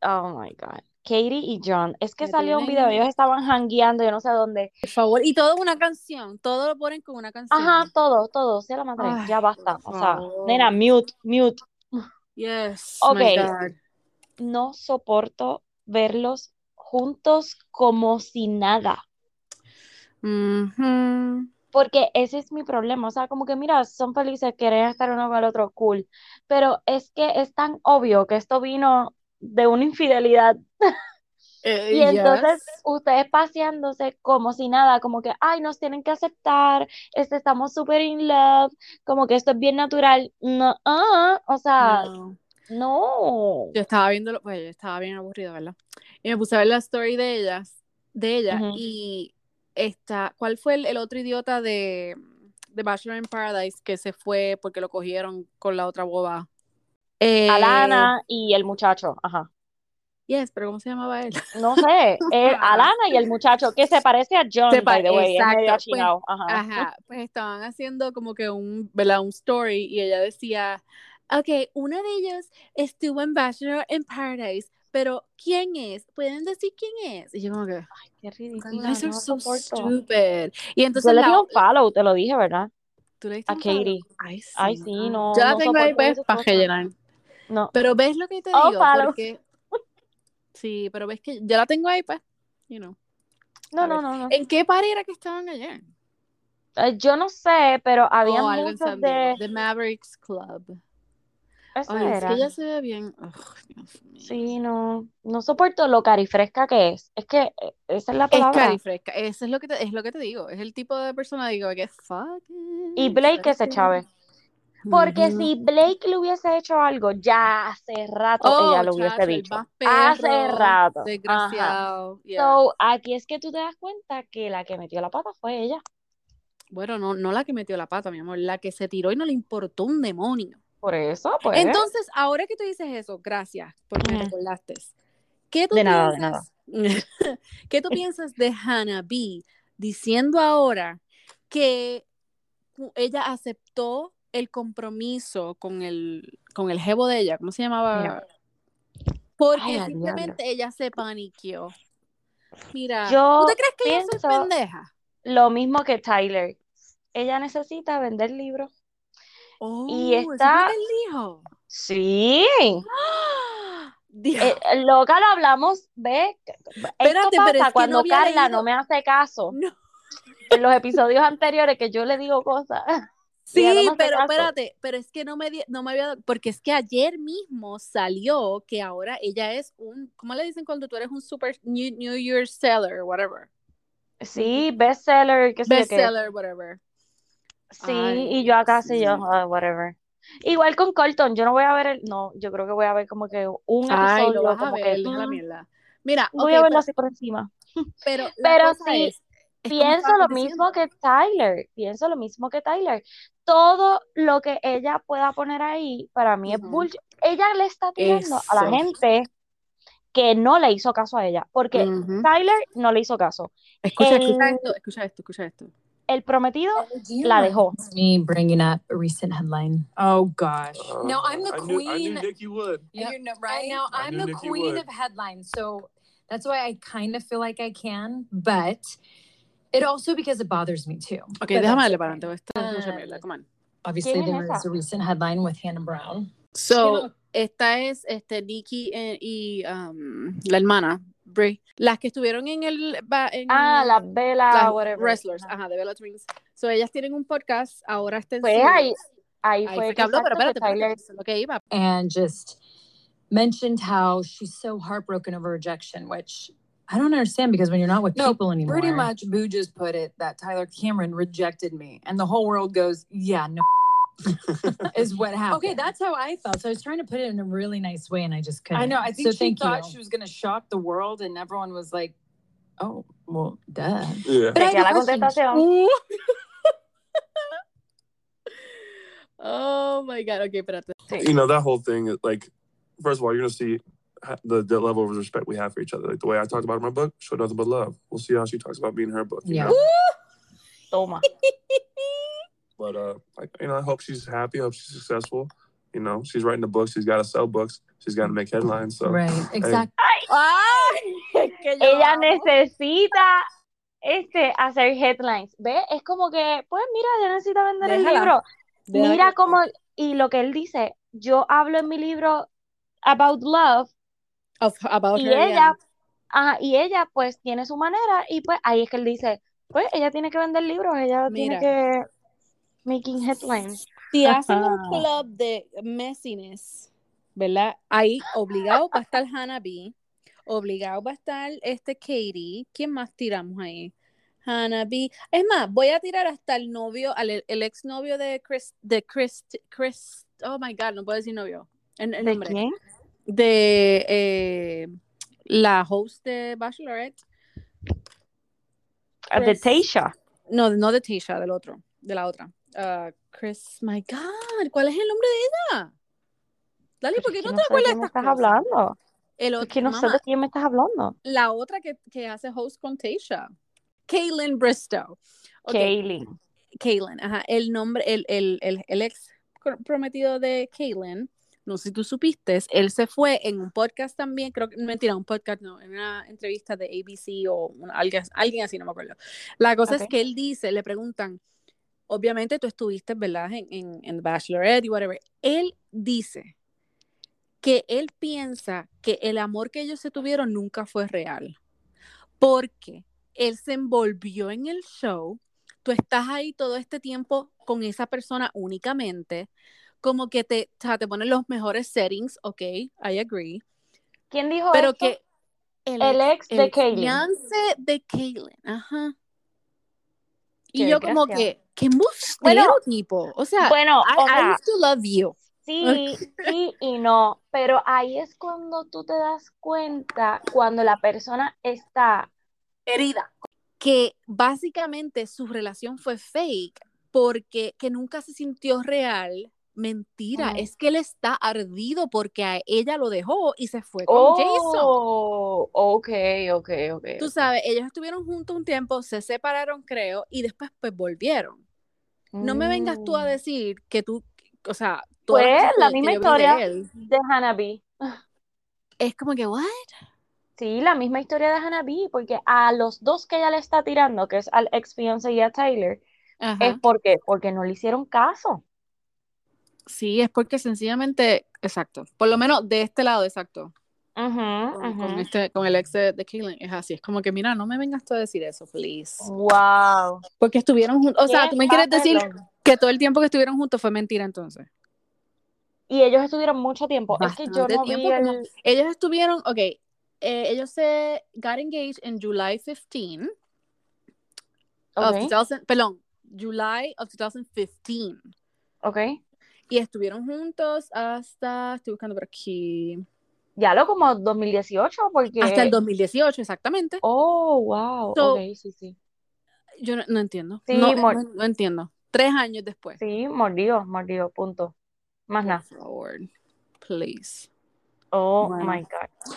Oh my God. Katie y John. Es que salió un video, ellos estaban hangueando, yo no sé dónde. Por favor, y todo una canción, todo lo ponen con una canción. Ajá, todo, todo, sea la madre, Ay, ya basta. O sea, nena, mute, mute. Yes, Ok. my God. No soporto verlos juntos como si nada. Ujú. Porque ese es mi problema. O sea, como que mira, son felices, quieren estar uno con el otro, cool. Pero es que es tan obvio que esto vino de una infidelidad. Eh, Y entonces yes. ustedes paseándose como si nada, como que, ay, nos tienen que aceptar, este, estamos súper in love, como que esto es bien natural. No, ah, o sea, No. no. Yo estaba viéndolo, pues yo estaba bien aburrida, ¿verdad? Y me puse a ver la story de ellas, de ella, y esta, ¿cuál fue el, el otro idiota de, de Bachelor in Paradise que se fue porque lo cogieron con la otra boba? Eh, Alana y el muchacho, ajá. Yes, pero ¿cómo se llamaba él? No sé, el Alana y el muchacho que se parece a John, Se by the way, exacto, pues, ajá. Ajá, pues estaban haciendo como que un, ¿verdad? Un story y ella decía, ok, uno de ellos estuvo en Bachelor in Paradise, pero ¿quién es? ¿Pueden decir quién es? Y yo como que, Qué you ridícula, guys are no so stupid. Y Yo entonces le la, di un follow, te lo dije, ¿verdad? ¿tú le diste A? Katie. Ay, sí. Ay, sí, no, Yo la no tengo ahí pues para rellenar. No. Pero ves lo que te Oh, digo, porque sí, pero ves que yo la tengo ahí pues, you know. No, no, no, no. ¿En qué par era que estaban ayer? Eh, Yo no sé, pero había Oh, algo en muchos de... The Mavericks Club. Eso Ay, es que ella se ve bien. Ugh, Dios mío. Sí, no, no soporto lo carifresca que es. Es que eh, esa es la Es palabra. carifresca. Eso es lo que te, es lo que te digo. Es el tipo de persona digo que fucking. Y Blake que se chave. Porque si Blake le hubiese hecho algo, ya hace rato Oh, ella lo hubiese chacho, dicho. Hace rato. Desgraciado. yeah. So, aquí es que tú te das cuenta que la que metió la pata fue ella. Bueno, no, no la que metió la pata, mi amor, la que se tiró y no le importó un demonio. Por eso, pues. Entonces, ahora que tú dices eso, gracias porque me recordaste. ¿Qué tú De nada, de piensas? ¿Qué tú piensas de Hannah B diciendo ahora que ella aceptó el compromiso con el con el jevo de ella? ¿Cómo se llamaba? Porque Ay, simplemente ella se paniqueó. Mira, Yo ¿tú te crees que ella soy pendeja? lo mismo que Tyler. Ella necesita vender libros. Oh, Y ¿eso fue está- él dijo? Sí. ¡Ah! Dios. Eh, loca, lo hablamos. Esto Espérate, pero pasa es no cuando había Carla leído- no me hace caso No. en los episodios anteriores que yo le digo cosas. Sí, pero caso. espérate, pero es que no me, di- no me había dado, porque es que ayer mismo salió que ahora ella es un, ¿cómo le dicen cuando tú eres un super New, New Year seller, whatever? Sí, bestseller, qué sé. Bestseller, whatever. Sí, Ay, y yo acá sí, yo, sí. ah, whatever. Igual con Colton, yo no voy a ver el, no, yo creo que voy a ver como que un Ay, episodio, lo vas a como que, ver, deja la mm, mierda. Mira, voy a verlo pero, así por encima. pero la Pero sí, es, es como Pienso lo mismo diciendo. que Tyler, pienso lo mismo que Tyler. Todo lo que ella pueda poner ahí, para mí es bullshit. Ella le está tirando a la Eso. gente que no le hizo caso a ella, porque. Tyler no le hizo caso. Escucha, esto, escucha esto, escucha esto. el prometido Do you la dejó. me bringing up a recent headline? Oh gosh. No, I'm the I knew, I knew queen. Would. Yep. Right? now I'm the Nikki queen would. of headlines, so that's why I kind of feel like I can, but it also because it bothers me too. Ok, But déjame that's darle okay. para adelante, esta es mucha Um, mierda, come on. Obviously, ¿Quién es there was esa? a recent headline with Hannah Brown. So, esta es este Nikki eh, y um, la hermana, Brie, las que estuvieron en el en Ah, la vela, las whatever. wrestlers, Ajá. ajá, de Bella Twins. So, ellas tienen un podcast, ahora está en Pues ahí, ahí Ahí fue fue que que habló, pero exacto, que espérate, espérate, Tyler, eso es lo que iba. and just mentioned how she's so heartbroken over rejection, which I don't understand because when you're not with No, people anymore, Pretty much, Boo just put it that Tyler Cameron rejected me, and the whole world goes, "Yeah, no." is what happened. Okay, that's how I felt. So I was trying to put it in a really nice way, and I just couldn't. I know. I think so she thank thought you. she was gonna shock the world, and everyone was like, "Oh, well, duh." Yeah. But I chequea a question. oh my god, ok, but espérate. You know, that whole thing, like, first of all, you're going to see ha- the, the level of respect we have for each other. Like, the way I talked about in my book, show nothing but love. We'll see how she talks about me in her book. You Yeah. Know? Toma. But, uh, I, you know, I hope she's happy. I hope she's successful. You know, she's writing a book. She's got to sell books. She's got to make headlines. So, Right, exactly. Ay, es que Ella necesita este hacer headlines. ¿Ve? Es como que, pues mira, ella necesita vender el libro. Deja Mira cómo, y lo que él dice, yo hablo en mi libro about love Of- about y her, yeah. ella, ajá, y ella pues tiene su manera y pues ahí es que él dice, pues ella tiene que vender libros, ella tiene que making headlines. Si hacen un club de messiness, ¿verdad? Ahí obligado va a estar Hannah B, obligado va a estar este Katie. ¿Quién más tiramos ahí? Hannah B. Es más, voy a tirar hasta el novio, al, el exnovio de Chris, de Chris, Chris, oh my God, no puedo decir novio. El, el ¿De nombre. quién? De eh, la host de Bachelorette. Ah, De. Tasha. No, no de Tisha, del otro, de la otra. Ah, Chris, my God, ¿cuál es el nombre de ella? Dale, Pero ¿por qué es no te de acuerdas quién estas estás cosas? hablando. El Es que no sé de quién me estás hablando. la otra que, que hace host con Tasha. Kaylin Bristow. Kaylin. Kaylin, ajá. El nombre, el, el, el, el ex prometido de Kaylin, no sé si tú supiste, él se fue en un podcast también, creo que, mentira, un podcast, no, en una entrevista de ABC o una- alguien, alguien así, no me acuerdo. La cosa es Ok. que él dice, le preguntan, obviamente tú estuviste, ¿verdad? En, en, en Bachelorette y whatever. Él dice que él piensa que el amor que ellos se tuvieron nunca fue real. Porque él se envolvió en el show, tú estás ahí todo este tiempo con esa persona únicamente, como que te, o sea, te ponen los mejores settings, ok, I agree, ¿Quién dijo pero esto? que el, El ex de el Kaylin. fiance de Kaylin, ajá. Y Qué yo como que, qué Bueno, tipo, o sea, Bueno, I, o I used to love you. sí, sí y no, pero ahí es cuando tú te das cuenta cuando la persona está herida. Que básicamente su relación fue fake porque que nunca se sintió real. Mentira, es que él está ardido porque a ella lo dejó y se fue con Jason. Oh, ok, ok, ok. Tú sabes, ellos estuvieron juntos un tiempo, se separaron, creo, y después pues volvieron. No me vengas tú a Mm. decir que tú, o sea, todas Pues la misma vi de historia él, de Hannah B. es como que, ¿what? Sí, la misma historia de Hanabi, porque a los dos que ella le está tirando, que es al ex fiancé y a Tyler, Ajá. es porque, porque no le hicieron caso. Sí, es porque sencillamente, exacto, por lo menos de este lado, exacto, con, este, con el ex de, de Caitlyn, es así, es como que, mira, no me vengas tú a decir eso, please. Wow. Porque estuvieron juntos, o sea, tú me quieres decir que todo el tiempo que estuvieron juntos fue mentira entonces. Y ellos estuvieron mucho tiempo. Es que yo no vi como-. Ellos estuvieron, ok, eh, ellos se got engaged en July 15 of Ok, 2000, perdón, July of 2015. ok. Y estuvieron juntos hasta, estoy buscando por aquí, Ya lo como 2018, porque... hasta el 2018 exactamente. Oh, wow. So- Ok, sí, sí. Yo no, no entiendo. Sí, no, no- no entiendo. Tres años después. Sí, mordido, mordido, punto. Más nada. Favor, please. Oh, Bueno. my God.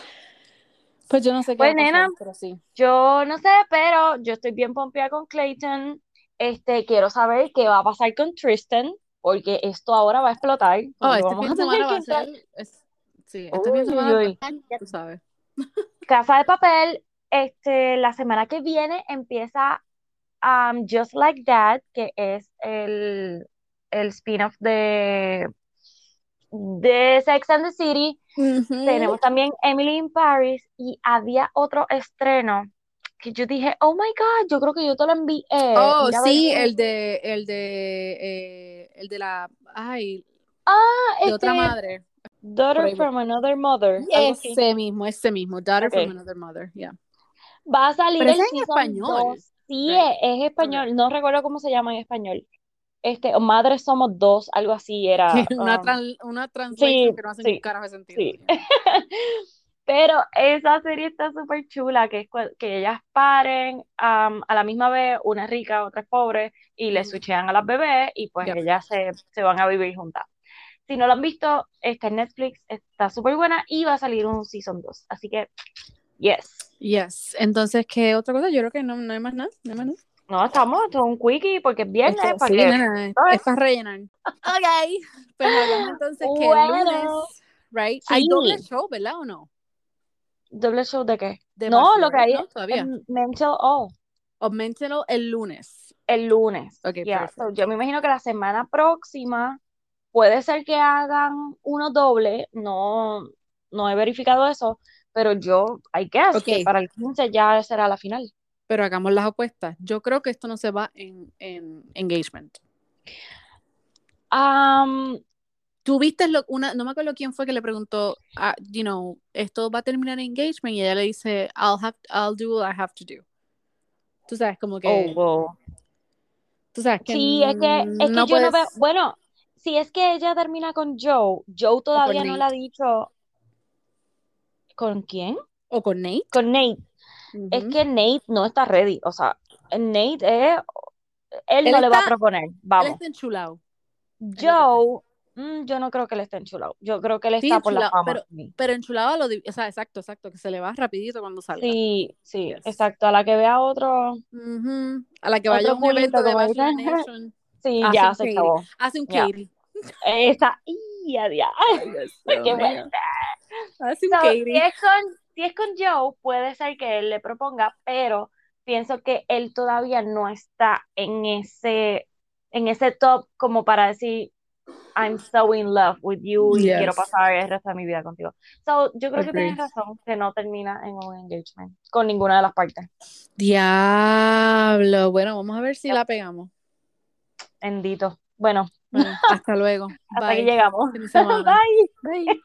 Pues yo no sé qué Pues, pasar, nena, pero sí. Yo no sé, pero yo estoy bien pompeada con Clayton. Este, quiero saber qué va a pasar con Tristan, porque esto ahora va a explotar. Oh, este vamos fin a de tener semana va que a entrar- ser. es- sí, este fin de Uy, semana uy, va a ser, tú sabes. Casa de Papel, este, la semana que viene empieza um, Just Like That, que es el, el spin-off de, de Sex and the City. Tenemos también Emily in Paris y había otro estreno que yo dije, oh my God, yo creo que yo te lo envié. Oh, Mira a ver sí, el de, el de, eh, el de la, ay, Ah, de otra este, madre. Daughter from Another Mother. Ese mismo, ese mismo, Daughter from Another Mother, yeah. Va a salir Pero el es en español. 2. Sí, es, es español. No recuerdo cómo se llama en español. Este, Madres Somos Dos, algo así era. una, um, tran- una sí, que no hace sí, ni carajo de sentido. Pero esa serie está súper chula, que es que ellas paren um, a la misma vez, una es rica, otra es pobre, y le Ujú. switchean a las bebés y pues ellas se, se van a vivir juntas. Si no lo han visto, está en Netflix, está súper buena y va a salir un season 2. Así que, yes. Yes. Entonces, ¿qué otra cosa? Yo creo que no, no hay más nada. No hay más nada. No, estamos, esto es un quickie porque es viernes, Esto- para sí, que nena, es, ¿sabes? es para rellenar. Ok. Pues hablamos entonces que el Bueno. lunes, right? Hay doble show, ¿verdad o no? ¿Doble show de qué? De No, lo que hay ¿no? Todavía. es Mental All, O menciónalo el lunes. el lunes. Ok, Yeah, perfecto. so yo me imagino que la semana próxima puede ser que hagan uno doble, no, no he verificado eso, pero yo, I guess que Ok. para el 15 ya será la final. Pero hagamos las apuestas. Yo creo que esto no se va en, en engagement. Um, Tú viste lo, una, no me acuerdo quién fue que le preguntó, ah, you know, esto va a terminar en engagement y ella le dice, I'll have, I'll do what I have to do. Tú sabes, como que, oh, wow. tú sabes que Sí, es que, es que no yo no veo, bueno, si es que ella termina con Joe, Joe todavía no le ha dicho, ¿con quién? o con Nate. Con Nate. Es que Nate no está ready, o sea, Nate es, él Él no le va a está- proponer, Él vamos. está enchulado. Joe, mm, yo no creo que él esté enchulado, yo creo que él Sí, está por la fama. pero- Sí, Pero enchulado a lo, o sea, exacto, exacto, que se le va rapidito cuando salga. sí, sí, Yes. exacto, a la que vea otro. A la que vaya a un evento de Bachelor. Nation, sí, Hace ya se Katie. acabó. hace un Ya. Katie. Esa, y a dia- Ay, Dios Qué mío. bueno. Hace un So, si Katie. es con, si es con Joe, puede ser que él le proponga, pero pienso que él todavía no está en ese, en ese top como para decir, I'm so in love with you y quiero pasar el resto de mi vida contigo. So, yo creo que tienes razón que no termina en un engagement con ninguna de las partes. Diablo. Bueno, vamos a ver si Yep. la pegamos. Bendito. Bueno, Bueno, hasta luego. hasta aquí Bye. llegamos. Feliz semana. Bye. Bye.